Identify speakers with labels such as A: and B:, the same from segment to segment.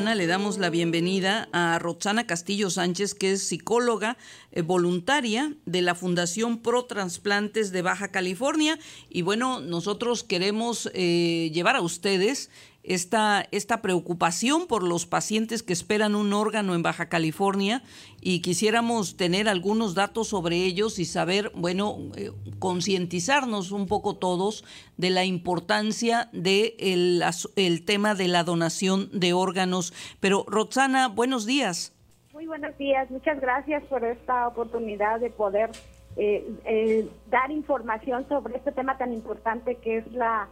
A: le damos la bienvenida a Roxana Castillo Sánchez, que es psicóloga eh, voluntaria de la Fundación Pro Transplantes de Baja California. Y bueno, nosotros queremos eh, llevar a ustedes esta, esta preocupación por los pacientes que esperan un órgano en Baja California y quisiéramos tener algunos datos sobre ellos y saber, bueno, eh, concientizarnos un poco todos de la importancia del de el tema de la donación de órganos. Pero Roxana, buenos días.
B: Muy buenos días, muchas gracias por esta oportunidad de poder eh, eh, dar información sobre este tema tan importante que es la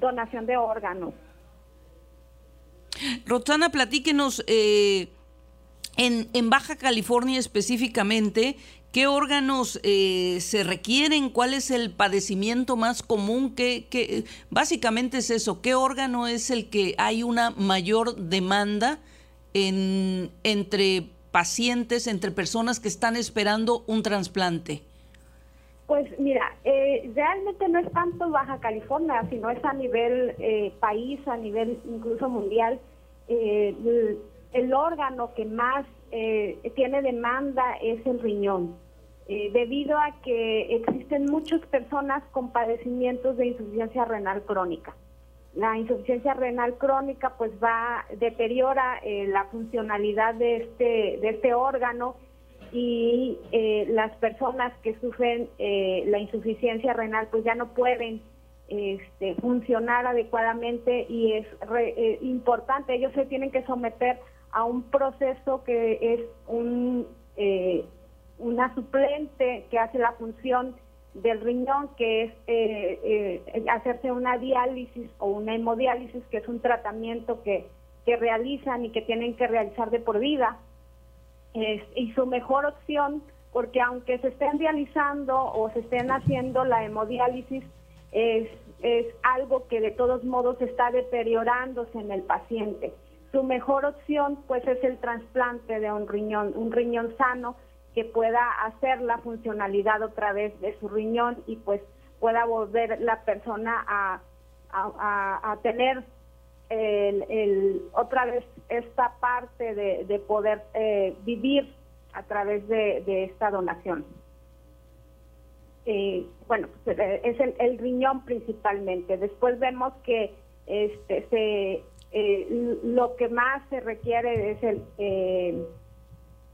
B: donación de órganos.
A: Roxana, platíquenos eh, en, Baja California específicamente, ¿qué órganos eh, se requieren? ¿Cuál es el padecimiento más común? ¿Qué, básicamente es eso, ¿qué órgano es el que hay una mayor demanda en, entre pacientes, entre personas que están esperando un trasplante?
B: Pues mira, eh, realmente no es tanto Baja California, sino es a nivel eh, país, a nivel incluso mundial. Eh, el, órgano que más tiene demanda es el riñón, debido a que existen muchas personas con padecimientos de insuficiencia renal crónica. La insuficiencia renal crónica pues va, deteriora la funcionalidad de este, de este órgano y eh, las personas que sufren eh, la insuficiencia renal pues ya no pueden este, funcionar adecuadamente y es eh, importante, ellos se tienen que someter a un proceso que es un, una suplente que hace la función del riñón, que es hacerse una diálisis o una hemodiálisis, que es un tratamiento que, que realizan y que tienen que realizar de por vida. Y su mejor opción, porque aunque se estén realizando o se estén haciendo la hemodiálisis, es algo que de todos modos está deteriorándose en el paciente. Su mejor opción pues es el trasplante de un riñón, un riñón sano que pueda hacer la funcionalidad otra vez de su riñón y pues pueda volver la persona a, a, tener el, otra vez esta parte de, poder eh, vivir a través de, esta donación. Eh, bueno, pues, eh, es el, riñón principalmente. Después vemos que este, se, lo que más se requiere es el,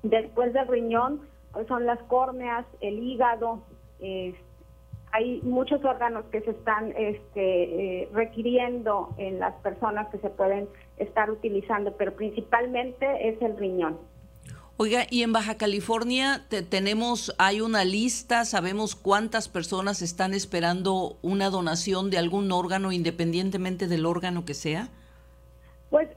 B: después del riñón, son las córneas, el hígado, hay muchos órganos que se están este, eh, requiriendo en las personas que se pueden estar utilizando, pero principalmente es el riñón.
A: Oiga, y en Baja California tenemos, hay una lista, sabemos cuántas personas están esperando una donación de algún órgano independientemente del órgano que sea.
B: Pues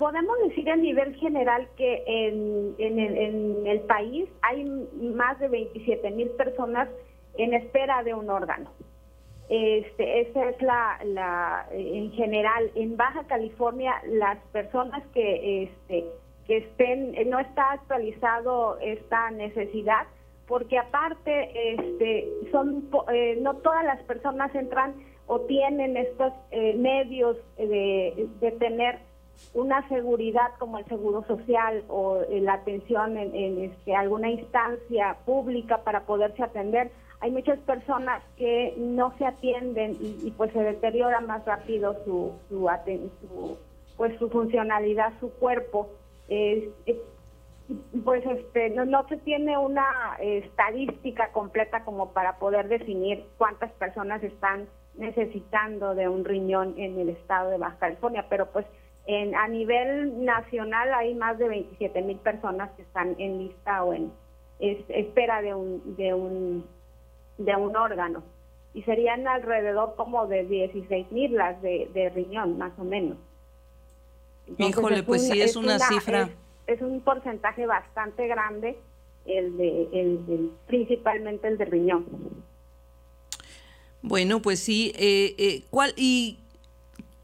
B: podemos decir a nivel general que en, en, en el país hay más de 27 mil personas en espera de un órgano. Este, esa es la, la, en general, en Baja California, las personas que, este, que estén, no está actualizado esta necesidad, porque aparte, este, son, eh, no todas las personas entran o tienen estos eh, medios de, de, tener una seguridad como el seguro social o eh, la atención en, en este, alguna instancia pública para poderse atender hay muchas personas que no se atienden y, pues se deteriora más rápido su, su, pues su funcionalidad, su cuerpo. Pues este no, se tiene una estadística completa como para poder definir cuántas personas están necesitando de un riñón en el estado de Baja California, pero pues en, a nivel nacional hay más de 27 mil personas que están en lista o en espera de un, de un de un órgano y serían alrededor como de 16 mil las de, riñón, más o menos.
A: Híjole, pues sí es, una, cifra.
B: Es, un porcentaje bastante grande el de, el, principalmente el de riñón.
A: Bueno, pues sí. Eh, eh, ¿cuál, ¿Y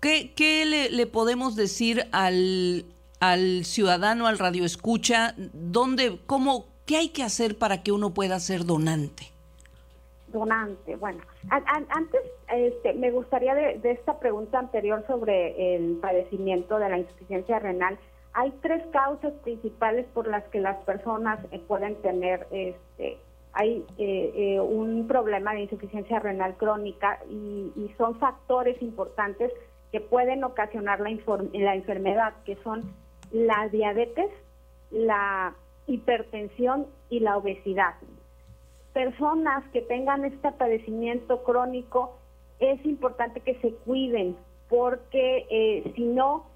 A: qué, qué le, le, podemos decir al, al ciudadano, al radioescucha? ¿Dónde, cómo, ¿Qué hay que hacer para que uno pueda ser donante?
B: donante. Bueno, antes este, me gustaría de, esta pregunta anterior sobre el padecimiento de la insuficiencia renal, hay tres causas principales por las que las personas eh, pueden tener este hay eh, eh, un problema de insuficiencia renal crónica y, son factores importantes que pueden ocasionar la, la enfermedad, que son la diabetes, la hipertensión y la obesidad. Personas que tengan este padecimiento crónico, es importante que se cuiden, porque si no,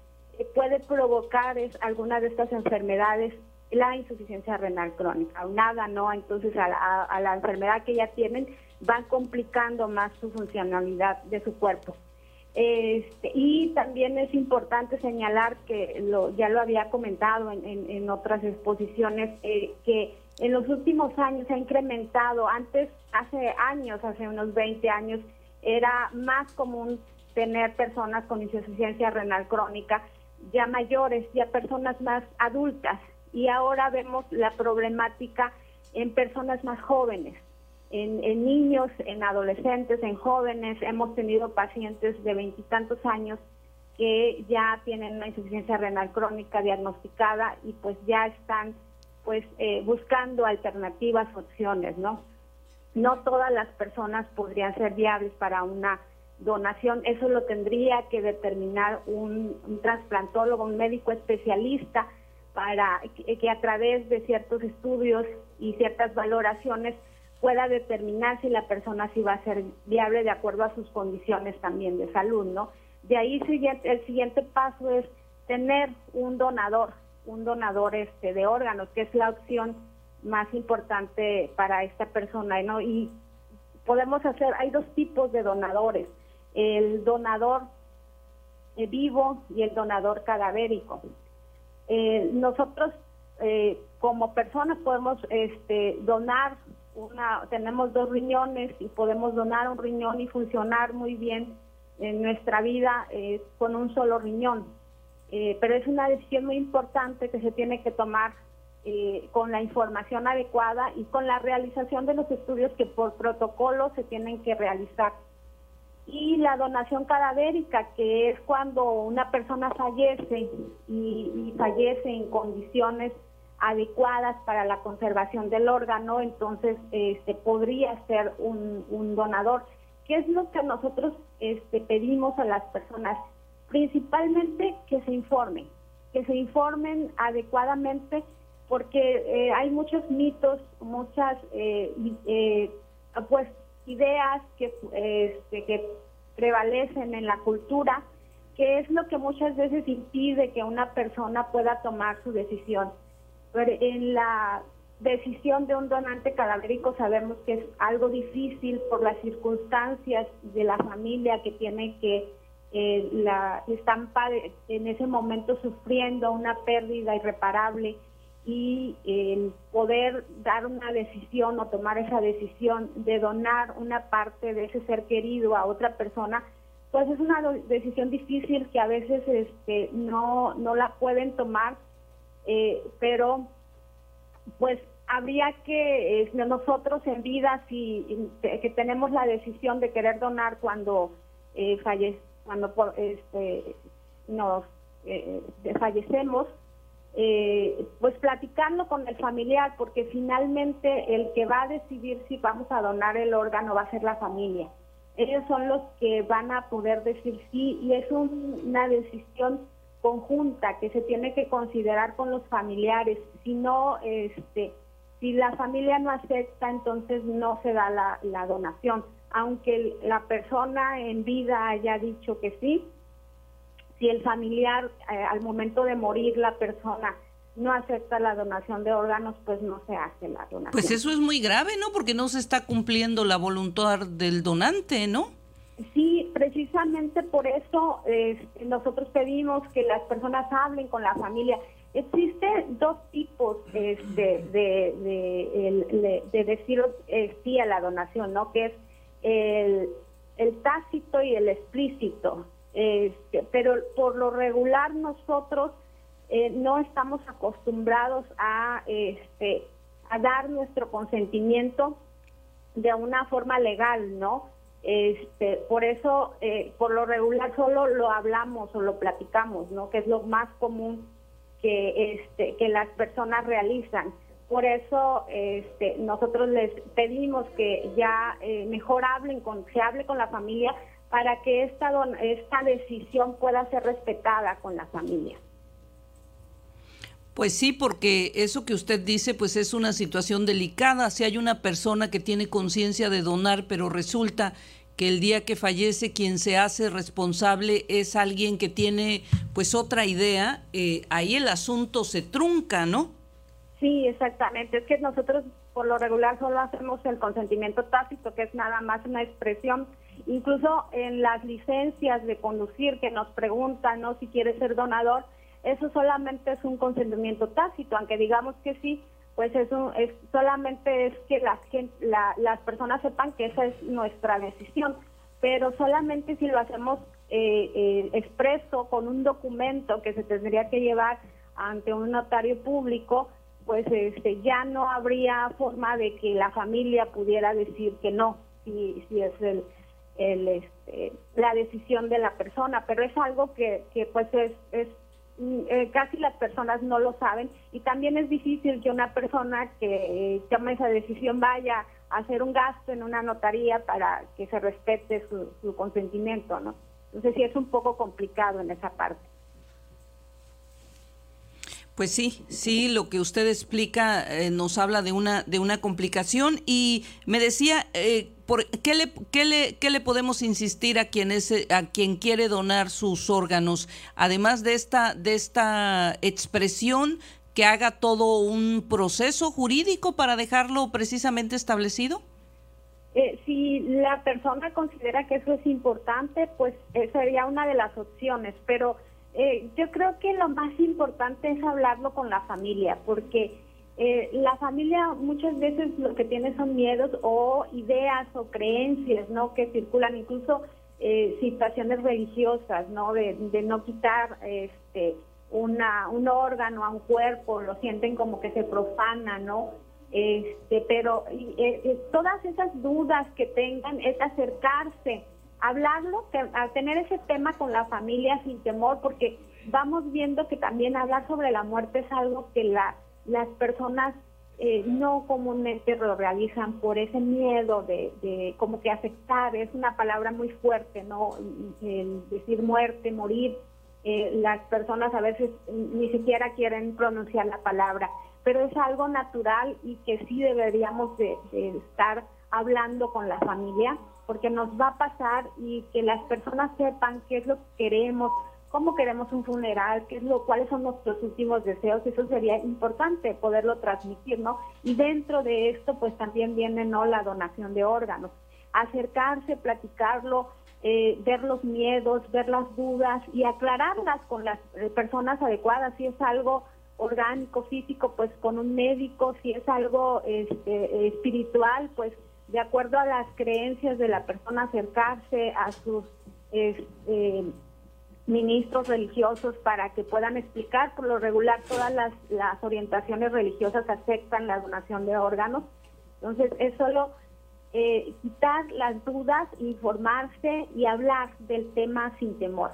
B: puede provocar es, alguna de estas enfermedades la insuficiencia renal crónica. Nada, ¿no? Entonces a la, enfermedad que ya tienen van complicando más su funcionalidad de su cuerpo. Este, y también es importante señalar que lo, ya lo había comentado en, otras exposiciones, eh, que en los últimos años se ha incrementado, antes, hace años, hace unos 20 años, era más común tener personas con insuficiencia renal crónica ya mayores, ya personas más adultas. Y ahora vemos la problemática en personas más jóvenes, en, niños, en adolescentes, en jóvenes. Hemos tenido pacientes de veintitantos años que ya tienen una insuficiencia renal crónica diagnosticada y pues ya están pues eh, buscando alternativas, opciones, ¿no? No todas las personas podrían ser viables para una donación, eso lo tendría que determinar un, trasplantólogo, un médico especialista, para que, a través de ciertos estudios y ciertas valoraciones pueda determinar si la persona sí va a ser viable de acuerdo a sus condiciones también de salud, ¿no? De ahí el siguiente paso es tener un donador, un donador este de órganos, que es la opción más importante para esta persona, ¿no? Y podemos hacer, hay dos tipos de donadores el donador eh, vivo y el donador cadavérico. Eh, nosotros eh, como personas podemos este, donar una, tenemos dos riñones y podemos donar un riñón y funcionar muy bien en nuestra vida con un solo riñón. pero es una decisión muy importante que se tiene que tomar con la información adecuada y con la realización de los estudios que por protocolo se tienen que realizar y la donación cadavérica, que es cuando una persona fallece y, fallece en condiciones adecuadas para la conservación del órgano, entonces este podría ser un, donador. ¿Qué es lo que nosotros este, pedimos a las personas? Principalmente que se informen, que se informen adecuadamente, porque eh, hay muchos mitos, muchas eh, eh, pues ideas que, este, que prevalecen en la cultura, que es lo que muchas veces impide que una persona pueda tomar su decisión. Pero en la decisión de un donante cadavérico sabemos que es algo difícil por las circunstancias de la familia que tiene que eh, la están en ese momento sufriendo una pérdida irreparable y el poder dar una decisión o tomar esa decisión de donar una parte de ese ser querido a otra persona, pues es una decisión difícil que a veces este, no, no la pueden tomar, eh, pero pues habría que eh, nosotros en vida si que tenemos la decisión de querer donar cuando eh, cuando este, nos eh, fallecemos eh, pues platicarlo con el familiar, porque finalmente el que va a decidir si vamos a donar el órgano va a ser la familia. Ellos son los que van a poder decir sí y es una decisión conjunta que se tiene que considerar con los familiares. Si no, este, si la familia no acepta, entonces no se da la donación. Aunque la persona en vida haya dicho que sí, si el familiar eh, al momento de morir la persona no acepta la donación de órganos, pues no se hace la donación.
A: Pues eso es muy grave, ¿no? Porque no se está cumpliendo la voluntad del donante, ¿no?
B: Sí, precisamente por eso este, nosotros pedimos que las personas hablen con la familia. Existen dos tipos este, de, de, de, decir eh, sí a la donación, ¿no? Que es el, el tácito y el explícito. Este, pero por lo regular nosotros eh, no estamos acostumbrados a, este, a dar nuestro consentimiento de una forma legal, ¿no? Este, por eso, eh, por lo regular solo lo hablamos o lo platicamos, ¿no? Que es lo más común que, este, que las personas realizan. Por eso este, nosotros les pedimos que ya eh, mejor hablen con, se hable con la familia para que esta, esta decisión pueda ser respetada con la familia.
A: Pues sí, porque eso que usted dice, pues es una situación delicada. Si hay una persona que tiene conciencia de donar, pero resulta que el día que fallece quien se hace responsable es alguien que tiene pues otra idea, eh, ahí el asunto se trunca, ¿no?
B: Sí, exactamente. Es que nosotros por lo regular solo hacemos el consentimiento tácito, que es nada más una expresión. Incluso en las licencias de conducir que nos preguntan, ¿no? Si quiere ser donador, eso solamente es un consentimiento tácito, aunque digamos que sí, pues eso es solamente es que las, las personas sepan que esa es nuestra decisión, pero solamente si lo hacemos eh, eh, expreso con un documento que se tendría que llevar ante un notario público, pues este ya no habría forma de que la familia pudiera decir que no, si, si es el, el este, la decisión de la persona, pero es algo que, que pues es, es Mm, eh, casi las personas no lo saben y también es difícil que una persona que eh, toma esa decisión vaya a hacer un gasto en una notaría para que se respete su, su consentimiento, ¿no? Entonces sí es un poco complicado en esa parte.
A: Pues sí, sí, lo que usted explica eh, nos habla de una de una complicación y me decía, eh, por, ¿qué, le, qué, le, ¿qué le podemos insistir a quien es a quien quiere donar sus órganos, además de esta de esta expresión que haga todo un proceso jurídico para dejarlo precisamente establecido?
B: Eh, si la persona considera que eso es importante, pues sería una de las opciones, pero eh, yo creo que lo más importante es hablarlo con la familia, porque eh, la familia muchas veces lo que tiene son miedos o ideas o creencias, ¿no? Que circulan incluso eh, situaciones religiosas, ¿no? De, no quitar este una, un órgano a un cuerpo, lo sienten como que se profana, ¿no? Este, pero todas esas dudas que tengan es acercarse hablarlo, a tener ese tema con la familia sin temor, porque vamos viendo que también hablar sobre la muerte es algo que la, las personas eh, no comúnmente lo realizan por ese miedo de, de, como que afectar, es una palabra muy fuerte, ¿no? El decir muerte, morir, eh, las personas a veces ni siquiera quieren pronunciar la palabra, pero es algo natural y que sí deberíamos de, de estar hablando con la familia porque nos va a pasar y que las personas sepan qué es lo que queremos, cómo queremos un funeral, qué es lo, cuáles son nuestros últimos deseos, eso sería importante poderlo transmitir, ¿no? Y dentro de esto, pues también viene, ¿no? La donación de órganos, acercarse, platicarlo, eh, ver los miedos, ver las dudas y aclararlas con las eh, personas adecuadas, si es algo orgánico, físico, pues con un médico, si es algo este, espiritual, pues de acuerdo a las creencias de la persona, acercarse a sus este, ministros religiosos para que puedan explicar. Por lo regular, todas las, las orientaciones religiosas aceptan la donación de órganos. Entonces, es solo eh, quitar las dudas, informarse y hablar del tema sin temor.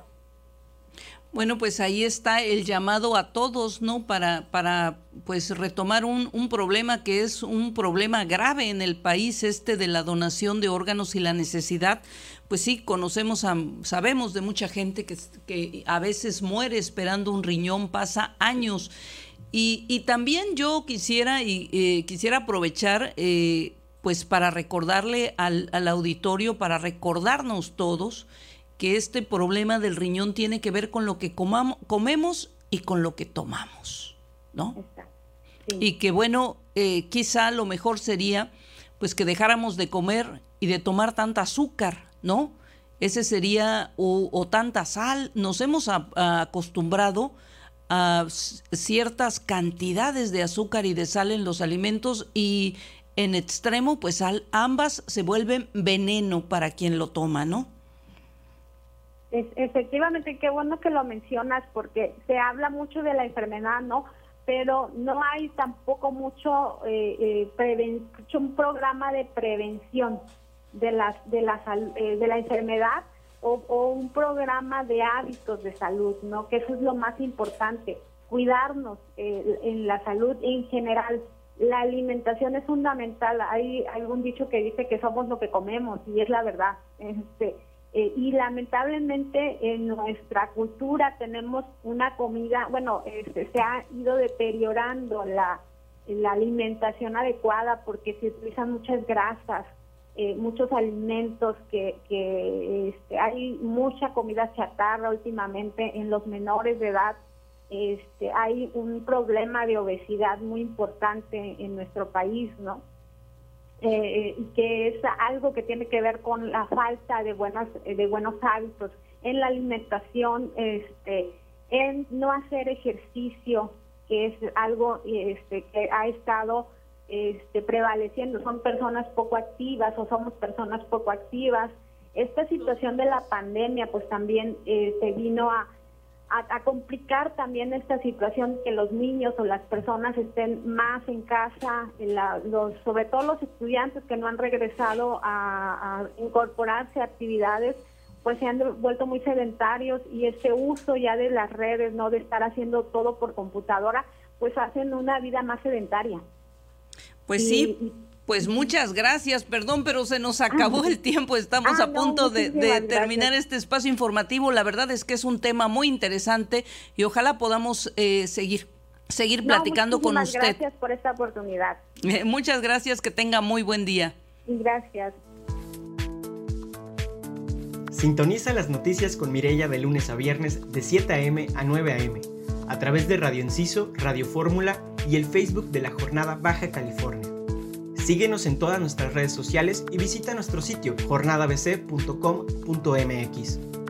A: Bueno, pues ahí está el llamado a todos, ¿no? Para, para pues retomar un, un, problema que es un problema grave en el país, este de la donación de órganos y la necesidad. Pues sí, conocemos, a, sabemos de mucha gente que, que a veces muere esperando un riñón, pasa años. Y, y también yo quisiera, y, eh, quisiera aprovechar, eh, pues para recordarle al, al auditorio, para recordarnos todos, que este problema del riñón tiene que ver con lo que comamos, comemos y con lo que tomamos, ¿no? Y que bueno, eh, quizá lo mejor sería pues que dejáramos de comer y de tomar tanta azúcar, ¿no? Ese sería, o, tanta sal, nos hemos acostumbrado a ciertas cantidades de azúcar y de sal en los alimentos y en extremo, pues ambas se vuelven veneno para quien lo toma, ¿no?
B: Efectivamente, qué bueno que lo mencionas porque se habla mucho de la enfermedad, ¿no? Pero no hay tampoco mucho, eh, eh un programa de prevención de, las, de, la, eh, de la enfermedad o, un programa de hábitos de salud, ¿no? Que eso es lo más importante. cuidarnos en la salud en general. La alimentación es fundamental. Hay algún dicho que dice que somos lo que comemos y es la verdad. Este, eh, y lamentablemente en nuestra cultura tenemos una comida, bueno, este, se ha ido deteriorando la, la alimentación adecuada porque se utilizan muchas grasas, eh, muchos alimentos que, que este, hay mucha comida chatarra últimamente en los menores de edad. Este, hay un problema de obesidad muy importante en nuestro país, ¿no? Eh, que es algo que tiene que ver con la falta de buenas de buenos hábitos en la alimentación, este, en no hacer ejercicio, que es algo este, que ha estado este, prevaleciendo. Son personas poco activas o somos personas poco activas. Esta situación de la pandemia, pues también eh, se vino a a, complicar también esta situación que los niños o las personas estén más en casa, los, sobre todo los estudiantes que no han regresado a, incorporarse a actividades, pues se han vuelto muy sedentarios y ese uso ya de las redes, no de estar haciendo todo por computadora, pues hacen una vida más sedentaria.
A: Pues sí, pues muchas gracias, perdón, pero se nos acabó el tiempo, estamos ah, a punto de, terminar este espacio informativo. La verdad es que es un tema muy interesante y ojalá podamos eh, seguir seguir platicando con usted.
B: Gracias por esta oportunidad.
A: Eh, muchas gracias, que tenga muy buen día.
B: Gracias.
C: Sintoniza las noticias con Mirella de lunes a viernes de 7 a.m. a 9 a.m. a través de Radio Enciso, Radio Fórmula y el Facebook de la Jornada Baja California. Síguenos en todas nuestras redes sociales y visita nuestro sitio jornadabc.com.mx.